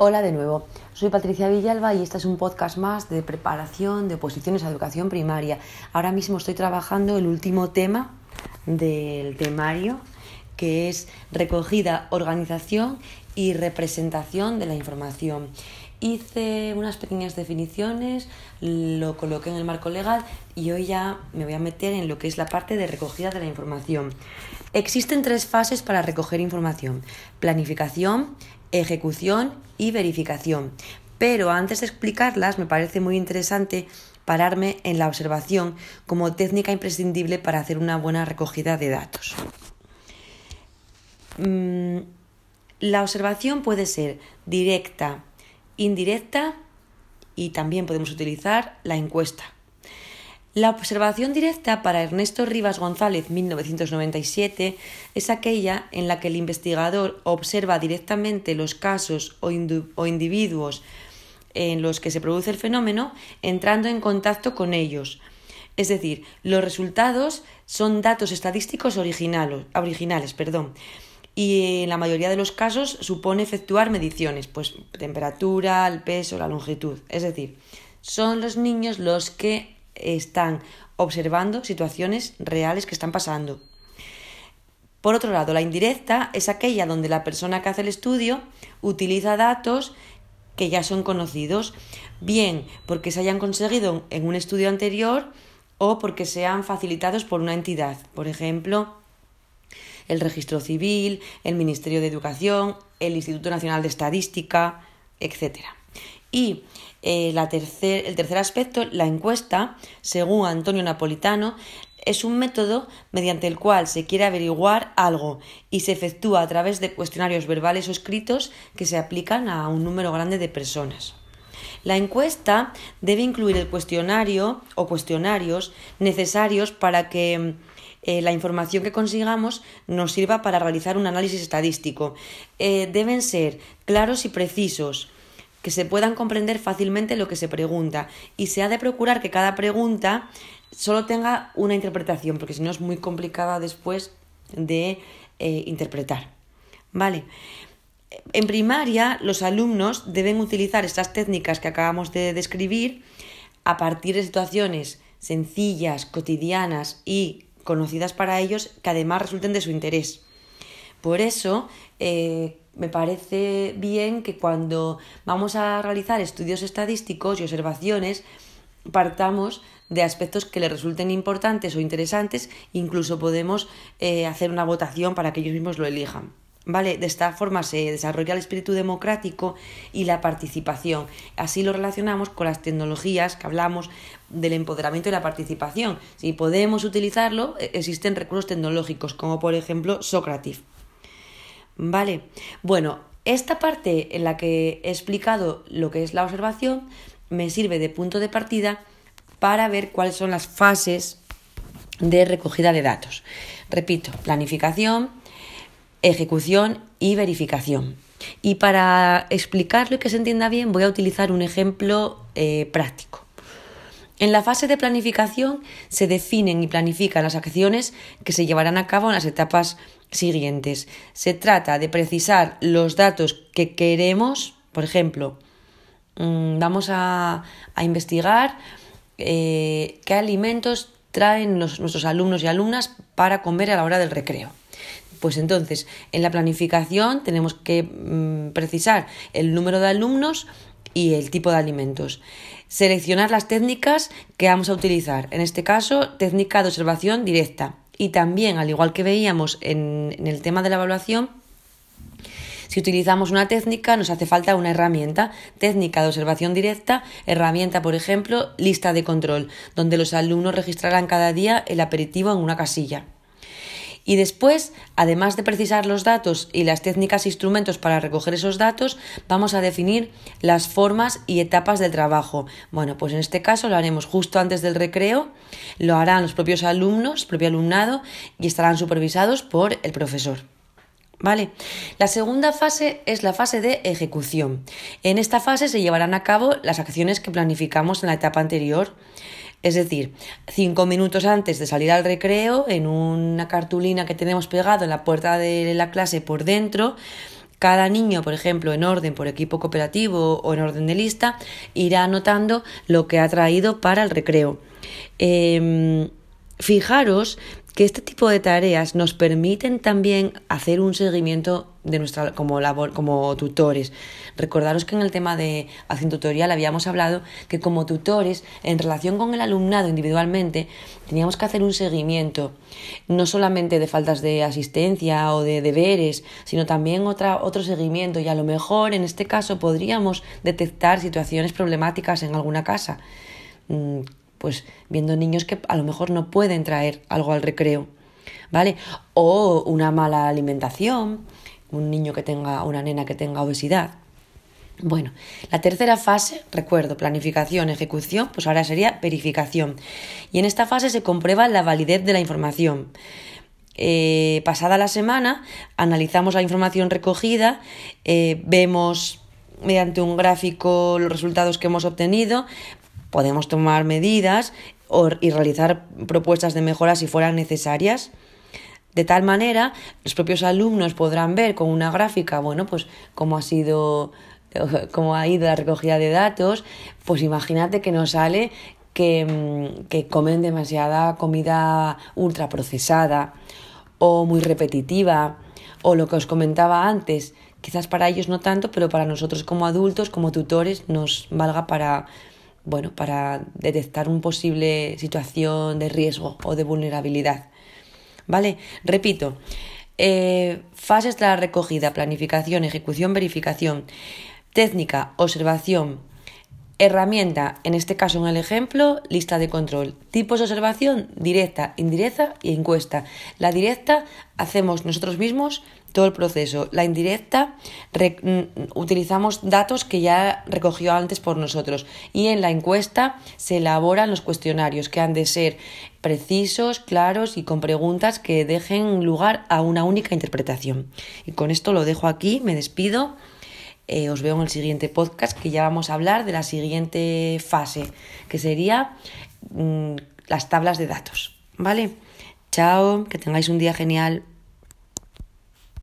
Hola de nuevo, soy Patricia Villalba y este es un podcast más de preparación de oposiciones a educación primaria. Ahora mismo estoy trabajando el último tema del temario, que es recogida, organización y representación de la información. Hice unas pequeñas definiciones, lo coloqué en el marco legal y hoy ya me voy a meter en lo que es la parte de recogida de la información. Existen tres fases para recoger información. Planificación, ejecución y verificación. Pero antes de explicarlas, me parece muy interesante pararme en la observación como técnica imprescindible para hacer una buena recogida de datos. Mm, la observación puede ser directa, indirecta y también podemos utilizar la encuesta. La observación directa para Ernesto Rivas González 1997 es aquella en la que el investigador observa directamente los casos o, individuos en los que se produce el fenómeno entrando en contacto con ellos. Es decir, los resultados son datos estadísticos originales, originales perdón, y en la mayoría de los casos supone efectuar mediciones, pues temperatura, el peso, la longitud. Es decir, son los niños los que están observando situaciones reales que están pasando. Por otro lado, la indirecta es aquella donde la persona que hace el estudio utiliza datos que ya son conocidos, bien porque se hayan conseguido en un estudio anterior o porque sean facilitados por una entidad, por ejemplo, el Registro Civil, el Ministerio de Educación, el Instituto Nacional de Estadística, etc. Y eh, el tercer aspecto, la encuesta, según Antonio Napolitano, es un método mediante el cual se quiere averiguar algo y se efectúa a través de cuestionarios verbales o escritos que se aplican a un número grande de personas. La encuesta debe incluir el cuestionario o cuestionarios necesarios para que eh, la información que consigamos nos sirva para realizar un análisis estadístico. Eh, deben ser claros y precisos, que se puedan comprender fácilmente lo que se pregunta y se ha de procurar que cada pregunta solo tenga una interpretación, porque si no es muy complicada después de eh, interpretar. ¿Vale? En primaria, los alumnos deben utilizar estas técnicas que acabamos de describir a partir de situaciones sencillas, cotidianas y conocidas para ellos que además resulten de su interés. Por eso, eh, me parece bien que cuando vamos a realizar estudios estadísticos y observaciones, partamos de aspectos que les resulten importantes o interesantes, incluso podemos eh, hacer una votación para que ellos mismos lo elijan. ¿Vale? De esta forma se desarrolla el espíritu democrático y la participación. Así lo relacionamos con las tecnologías que hablamos del empoderamiento y la participación. Si podemos utilizarlo, e-, existen recursos tecnológicos, como por ejemplo Socrative. Vale, bueno, esta parte en la que he explicado lo que es la observación me sirve de punto de partida para ver cuáles son las fases de recogida de datos. Repito, planificación, ejecución y verificación. Y para explicarlo y que se entienda bien voy a utilizar un ejemplo eh, práctico. En la fase de planificación se definen y planifican las acciones que se llevarán a cabo en las etapas siguientes. Se trata de precisar los datos que queremos, por ejemplo, mm, vamos a, investigar eh, qué alimentos traen nuestros alumnos y alumnas para comer a la hora del recreo. Pues entonces, en la planificación tenemos que mm, precisar el número de alumnos y el tipo de alimentos. Seleccionar las técnicas que vamos a utilizar. En este caso, técnica de observación directa. Y también, al igual que veíamos en, en el tema de la evaluación, si utilizamos una técnica, nos hace falta una herramienta, técnica de observación directa, herramienta, por ejemplo, lista de control, donde los alumnos registrarán cada día el aperitivo en una casilla. Y después, además de precisar los datos y las técnicas e instrumentos para recoger esos datos, vamos a definir las formas y etapas del trabajo. Bueno, pues en este caso lo haremos justo antes del recreo, lo harán los propios alumnos, propio alumnado, y estarán supervisados por el profesor. ¿Vale? La segunda fase es la fase de ejecución. En esta fase se llevarán a cabo las acciones que planificamos en la etapa anterior. Es decir, cinco minutos antes de salir al recreo, en una cartulina que tenemos pegado en la puerta de la clase por dentro, cada niño, por ejemplo, en orden por equipo cooperativo o en orden de lista, irá anotando lo que ha traído para el recreo. Em, fijaros que este tipo de tareas nos permiten también hacer un seguimiento de nuestra como labor como tutores. Recordaros que en el tema de acción tutorial habíamos hablado que como tutores en relación con el alumnado individualmente teníamos que hacer un seguimiento no solamente de faltas de asistencia o de deberes, sino también otra, otro seguimiento y a lo mejor en este caso podríamos detectar situaciones problemáticas en alguna casa mm, pues viendo niños que a lo mejor no pueden traer algo al recreo, ¿vale? O una mala alimentación, un niño que tenga, una nena que tenga obesidad. Bueno, la tercera fase, recuerdo, planificación, ejecución, pues ahora sería verificación. Y en esta fase se comprueba la validez de la información. Eh, pasada la semana, analizamos la información recogida, eh, vemos mediante un gráfico los resultados que hemos obtenido, Podemos tomar medidas y realizar propuestas de mejora si fueran necesarias. De tal manera, los propios alumnos podrán ver con una gráfica, bueno, pues cómo ha sido, cómo ha ido la recogida de datos. Pues imagínate que nos sale que, mm, que comen demasiada comida ultraprocesada o muy repetitiva o lo que os comentaba antes, quizás para ellos no tanto, pero para nosotros como adultos, como tutores, nos valga para bueno, para detectar una posible situación de riesgo o de vulnerabilidad. ¿Vale? Repito, eh, fases de la recogida, planificación, ejecución, verificación, técnica, observación, herramienta, en este caso en el ejemplo, lista de control, tipos de observación, directa, indirecta y encuesta. La directa hacemos nosotros mismos todo el proceso. La indirecta mm, utilizamos datos que ya recogió antes por nosotros y en la encuesta se elaboran los cuestionarios que han de ser precisos, claros y con preguntas que dejen lugar a una única interpretación. Y con esto lo dejo aquí, me despido. Eh, os veo en el siguiente podcast que ya vamos a hablar de la siguiente fase, que sería mm, las tablas de datos. ¿Vale? Chao, que tengáis un día genial.